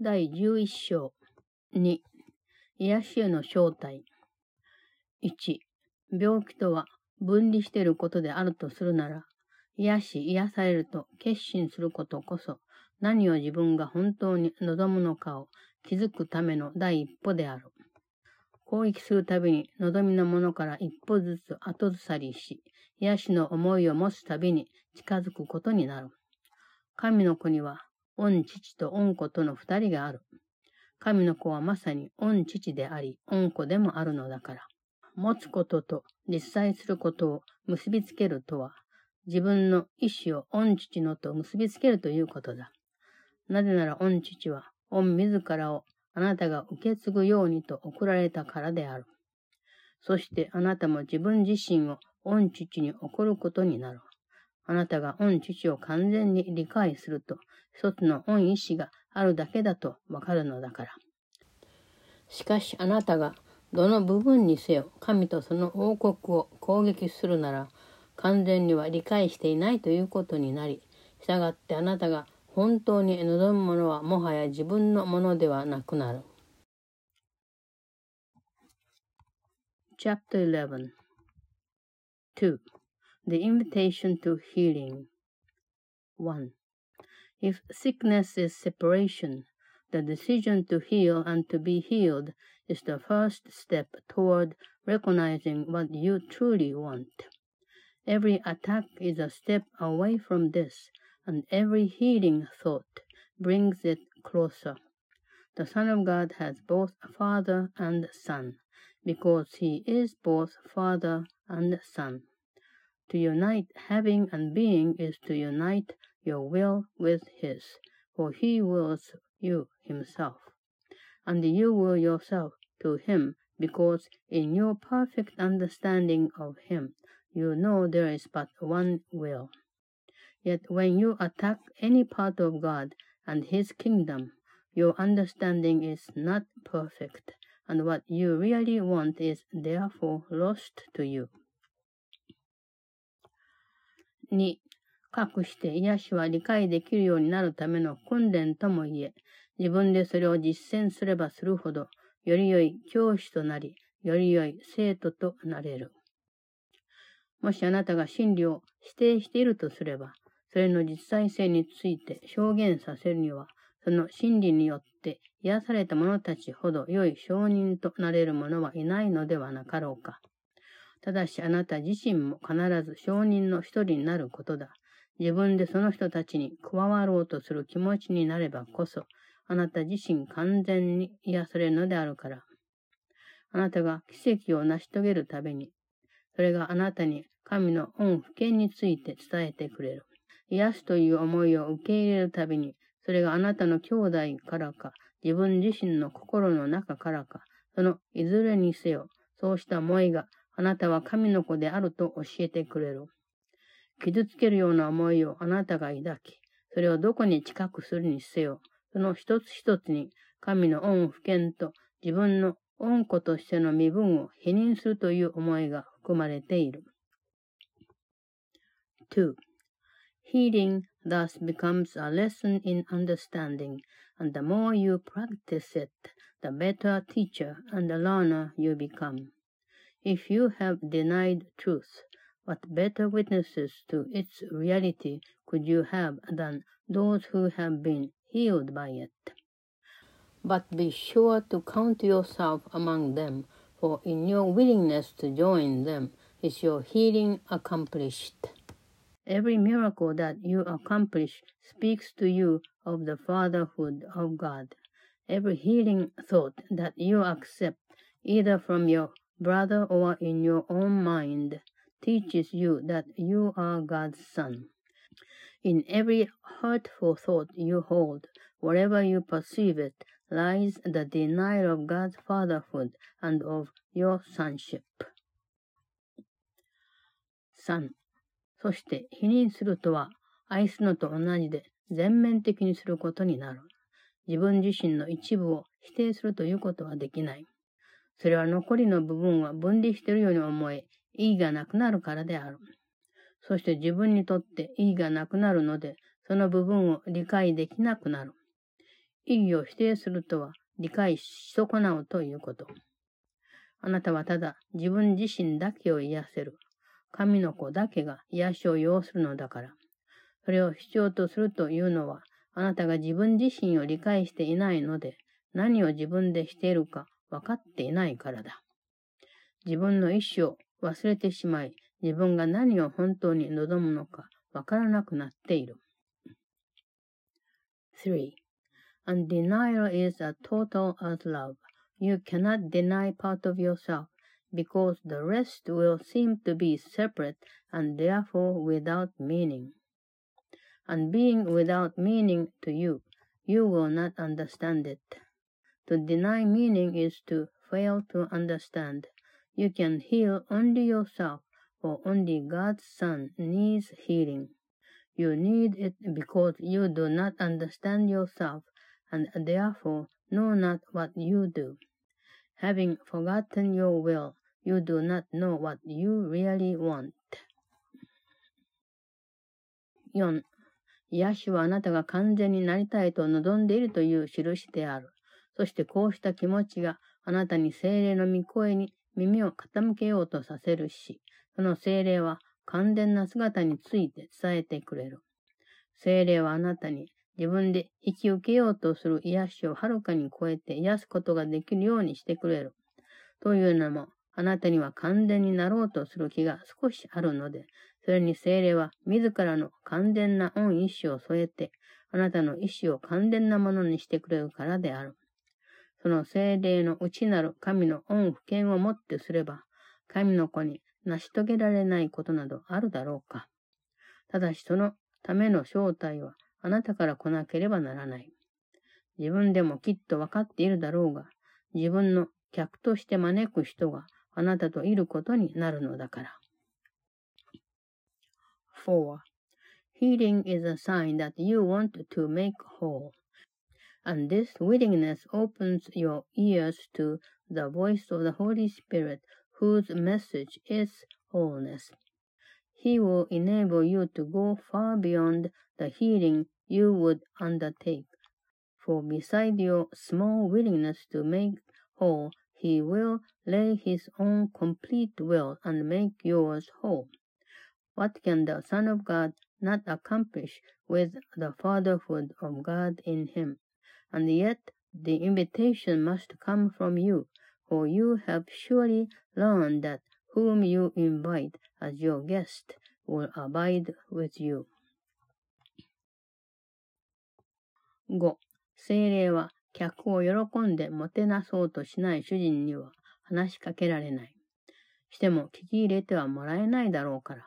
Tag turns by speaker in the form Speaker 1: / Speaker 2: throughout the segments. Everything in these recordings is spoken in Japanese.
Speaker 1: 第11章2癒しへの正体1病気とは分離していることであるとするなら癒し癒されると決心することこそ何を自分が本当に望むのかを気づくための第一歩である。攻撃するたびに望みのものから一歩ずつ後ずさりし、癒しの思いを持つたびに近づくことになる。神の子には、御父と御子との二人がある。神の子はまさに御父であり、御子でもあるのだから。持つことと実際することを結びつけるとは、自分の意志を御父のと結びつけるということだ。なぜなら御父は、御自らをあなたが受け継ぐようにと送られたからである。そしてあなたも自分自身を御父に送ることになる。あなたが御父を完全に理解すると、一つの御意志があるだけだとわかるのだから。しかしあなたがどの部分にせよ神とその王国を攻撃するなら、完全には理解していないということになり、従ってあなたが本当に望むものはもはや自分のものではなくなる。Chapter 11 2. The invitation to healing 1. If sickness is separation, the decision to heal and to be healed is the first step toward recognizing what you truly want. Every attack is a step away from this, and every healing thought brings it closer. The Son of God has both Father and Son, because he is both Father and Son. To unite having and being is to unite your will with his, for he wills you himself. And you will yourself to him, because in your perfect understanding of him, you know there is but one will. Yet when you attack any part of God and His kingdom, your understanding is not perfect, and what you really want is therefore lost to you. 2. かくして癒しは理解できるようになるための訓練ともいえ、自分でそれを実践すればするほど、より良い教師となり、より良い生徒となれる。もしあなたが真理を否定しているとすれば、それの実際性について証言させるには、その真理によって癒された者たちほど良い証人となれる者はいないのではなかろうか。ただしあなた自身も必ず証人の一人になることだ。自分でその人たちに加わろうとする気持ちになればこそ、あなた自身完全に癒されるのであるから。あなたが奇跡を成し遂げるために、それがあなたに神の恩不見について伝えてくれる。癒すという思いを受け入れるたびに、それがあなたの兄弟からか、自分自身の心の中からか、そのいずれにせよ、そうした思いがあなたは神の子であると教えてくれる。傷つけるような思いをあなたが抱き、それをどこに近くするにせよ、その一つ一つに神の恩不見と自分の恩子としての身分を否認するという思いが含まれている。2. Healing thus becomes a lesson in understanding, and the more you practice it, the better teacher and learner you become. If you have denied truth, what better witnesses to its reality could you have than those who have been healed by it? But be sure to count yourself among them, for in your willingness to join them is your healing accomplished. Every miracle that you accomplish speaks to you of the fatherhood of God. Every healing thought that you accept, either from your brother or in your own mind, teaches you that you are God's son. In every hurtful thought you hold, wherever you perceive it, lies the denial of God's fatherhood and of your sonship. 3. そして否認するとは愛すのと同じで全面的にすることになる。自分自身の一部を否定するということはできない。それは残りの部分は分離しているように思え、意義がなくなるからである。そして自分にとって意義がなくなるので、その部分を理解できなくなる。意義を否定するとは理解し損なうということ。あなたはただ自分自身だけを癒せる。神の子だけが癒しを要するのだから。それを必要とするというのは、あなたが自分自身を理解していないので、何を自分でしているか分かっていないからだ。自分の意思を忘れてしまい、自分が何を本当に望むのか分からなくなっている。3. And denial is a total as love. You cannot deny part of yourself because the rest will seem to be separate and therefore without meaning. And being without meaning to you, you will not understand it. To deny meaning is to fail to understand. You can heal only yourself, for only God's Son needs healing. You need it because you do not understand yourself and therefore know not what you do. Having forgotten your will, you do not know what you really want. 4. 癒しはあなたが完全になりたいと望んでいるという印である。 そしてこうした気持ちがあなたに精霊の御声に耳を傾けようとさせるし、その精霊は完全な姿について伝えてくれる。精霊はあなたに自分で引き受けようとする癒しをはるかに超えて癒すことができるようにしてくれる。というのも、あなたには完全になろうとする気が少しあるので、それに精霊は自らの完全な恩意志を添えて、あなたの意志を完全なものにしてくれるからである。その精霊の内なる神の恩不見をもってすれば、神の子に成し遂げられないことなどあるだろうか。ただしそのための正体はあなたから来なければならない。自分でもきっとわかっているだろうが、自分の客として招く人があなたといることになるのだから。4. Healing is a sign that you want to make whole. And this willingness opens your ears to the voice of the Holy Spirit, whose message is wholeness. He will enable you to go far beyond the healing you would undertake. For beside your small willingness to make whole, he will lay his own complete will and make yours whole. What can the Son of God not accomplish with the fatherhood of God in him? And yet the invitation must come from you, for you have surely learned that whom you invite as your guest will abide with you. 5. 精霊は客を喜んでもてなそうとしない主人には話しかけられない。しても聞き入れてはもらえないだろうから。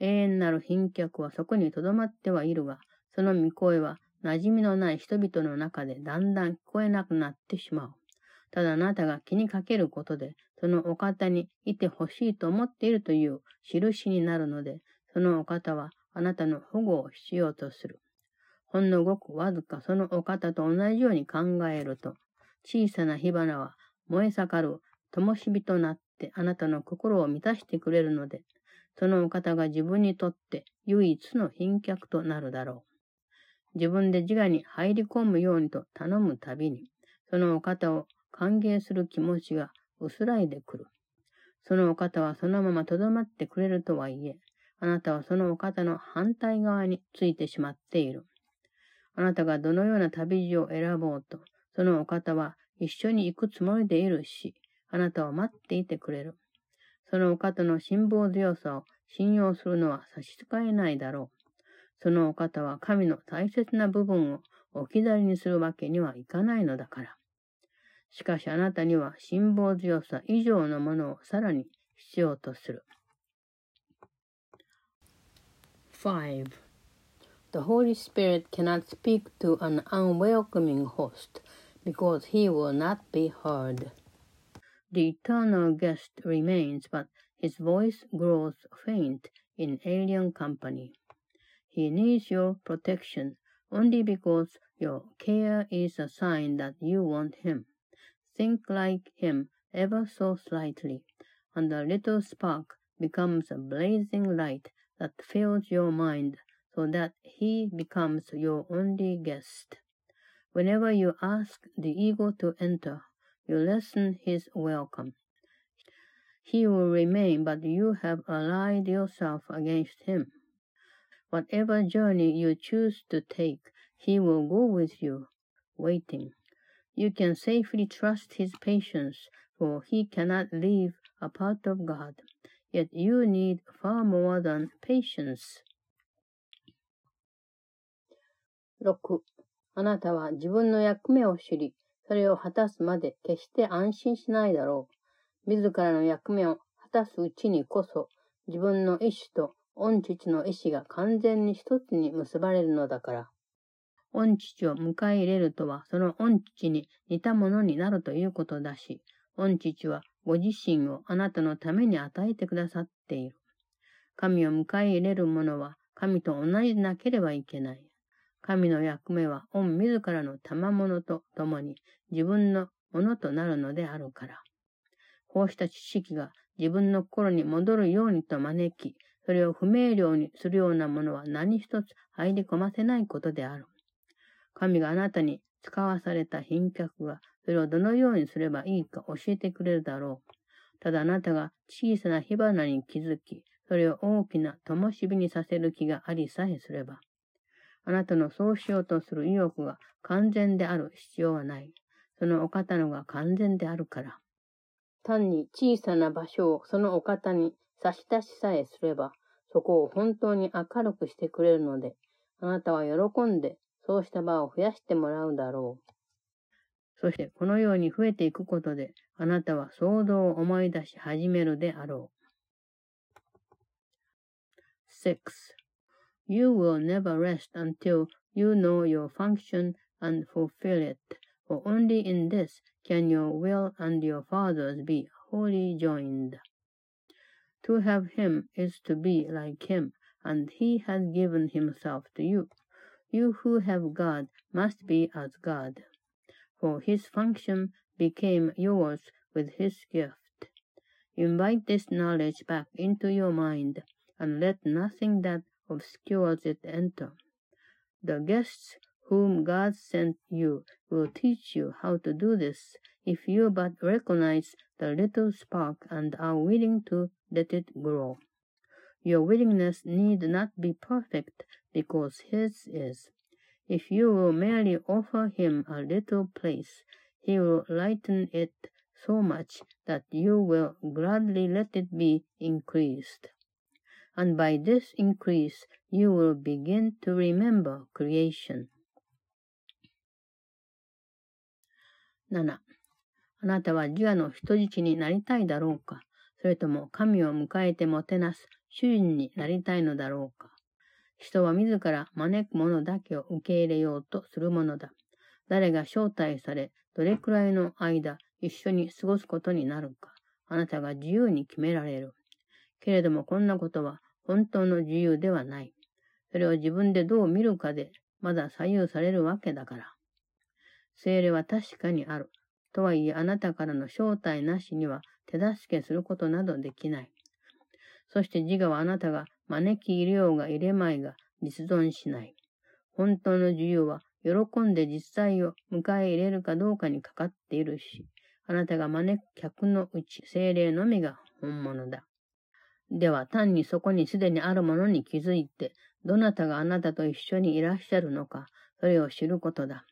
Speaker 1: 永遠なる賓客はそこに留まってはいるが、その御声は馴染みのない人々の中でだんだん聞こえなくなってしまう。ただあなたが気にかけることで、そのお方にいてほしいと思っているという印になるので、そのお方はあなたの保護を必要とする。ほんのごくわずかそのお方と同じように考えると、小さな火花は燃え盛る灯火となってあなたの心を満たしてくれるので、そのお方が自分にとって唯一の賓客となるだろう。自分で自我に入り込むようにと頼むたびに、そのお方を歓迎する気持ちが薄らいでくる。そのお方はそのまま留まってくれるとはいえ、あなたはそのお方の反対側についてしまっている。あなたがどのような旅路を選ぼうと、そのお方は一緒に行くつもりでいるし、あなたを待っていてくれる。そのお方の辛抱強さを信用するのは差し支えないだろう。そのお方は神の大切な部分を置き去りにするわけにはいかないのだから。しかしあなたには辛抱強さ以上のものをさらに必要とする。5. The Holy Spirit cannot speak to an unwelcoming host because he will not be heard. The eternal guest remains, but his voice grows faint in alien company. He needs your protection only because your care is a sign that you want him. Think like him ever so slightly, and the little spark becomes a blazing light that fills your mind so that he becomes your only guest. Whenever you ask the ego to enter, you lessen his welcome. He will remain, but you have allied yourself against him. Whatever journey you choose to take, he will go with you, waiting. You can safely trust his patience, for he cannot live apart of God. Yet you need far more than patience. 6. あなたは自分の役目を知り、それを果たすまで決して安心しないだろう。自らの役目を果たすうちにこそ、自分の意志と 御父の意志が完全に一つに結ばれるのだから。御父を迎え入れるとは、その御父に似たものになるということだし、御父はご自身をあなたのために与えてくださっている。神を迎え入れる者は、神と同じでなければいけない。神の役目は、御自らの賜物と共に自分のものとなるのであるから。こうした知識が自分の心に戻るようにと招き、それを不明瞭にするようなものは何一つ入り込ませないことである。神があなたに使わされた賓客が、それをどのようにすればいいか教えてくれるだろう。ただあなたが小さな火花に気づき、それを大きな灯火にさせる気がありさえすれば、あなたのそうしようとする意欲が完全である必要はない。そのお方のが完全であるから。単に小さな場所をそのお方に差し出しさえすれば、そこを本当に明るくしてくれるので、あなたは喜んでそうした場を増やしてもらうだろう。そしてこのように増えていくことで、あなたは想像を思い出し始めるであろう。6. You will never rest until you know your function and fulfill it, for only in this can your will and your Father's be wholly joined. To have him is to be like him, and he has given himself to you. You who have God must be as God, for his function became yours with his gift. Invite this knowledge back into your mind, and let nothing that obscures it enter. The guests whom God sent you will teach you how to do this if you but recognize the little spark and are willing to let it grow. Your willingness need not be perfect because his is. If you will merely offer him a little place, he will lighten it so much that you will gladly let it be increased. And by this increase, you will begin to remember creation. 7. あなたは自我の人質になりたいだろうか それとも神を迎えてもてなす主人になりたいのだろうか人は自ら招くものだけを受け入れようとするものだ。誰が招待され、どれくらいの間一緒に過ごすことになるか、あなたが自由に決められる。けれどもこんなことは本当の自由ではない。それを自分でどう見るかでまだ左右されるわけだから。精霊は確かにある。とはいえあなたからの招待なしには手助けすることなどできない。そして自我はあなたが招き入れようが入れまいが実存しない。本当の自由は喜んで実際を迎え入れるかどうかにかかっているし、あなたが招く客のうち精霊のみが本物だ。では単にそこにすでにあるものに気づいて、どなたがあなたと一緒にいらっしゃるのか、それを知ることだ。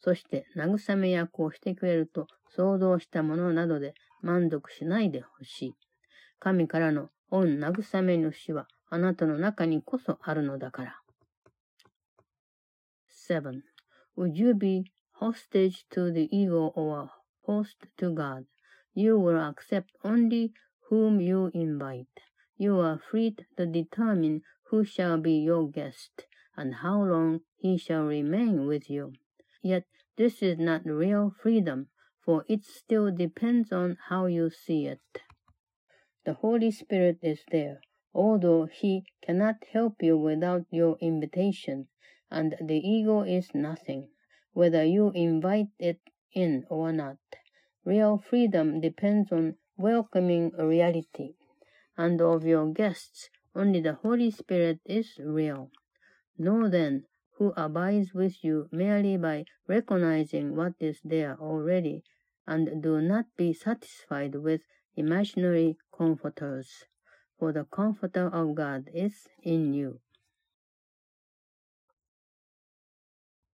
Speaker 1: そして慰め役をしてくれると想像したものなどで満足しないでほしい。神からの御慰め主はあなたの中にこそあるのだから。7. Would you be hostage to the ego or host to God? You will accept only whom you invite. You are free to determine who shall be your guest and how long he shall remain with you. Yet this is not real freedom, for it still depends on how you see it. The Holy Spirit is there, although he cannot help you without your invitation, and the ego is nothing, whether you invite it in or not. Real freedom depends on welcoming reality, and of your guests, only the Holy Spirit is real. Know then who abides with you merely by recognizing what is there already, and do not be satisfied with imaginary comforters, for the comforter of God is in you.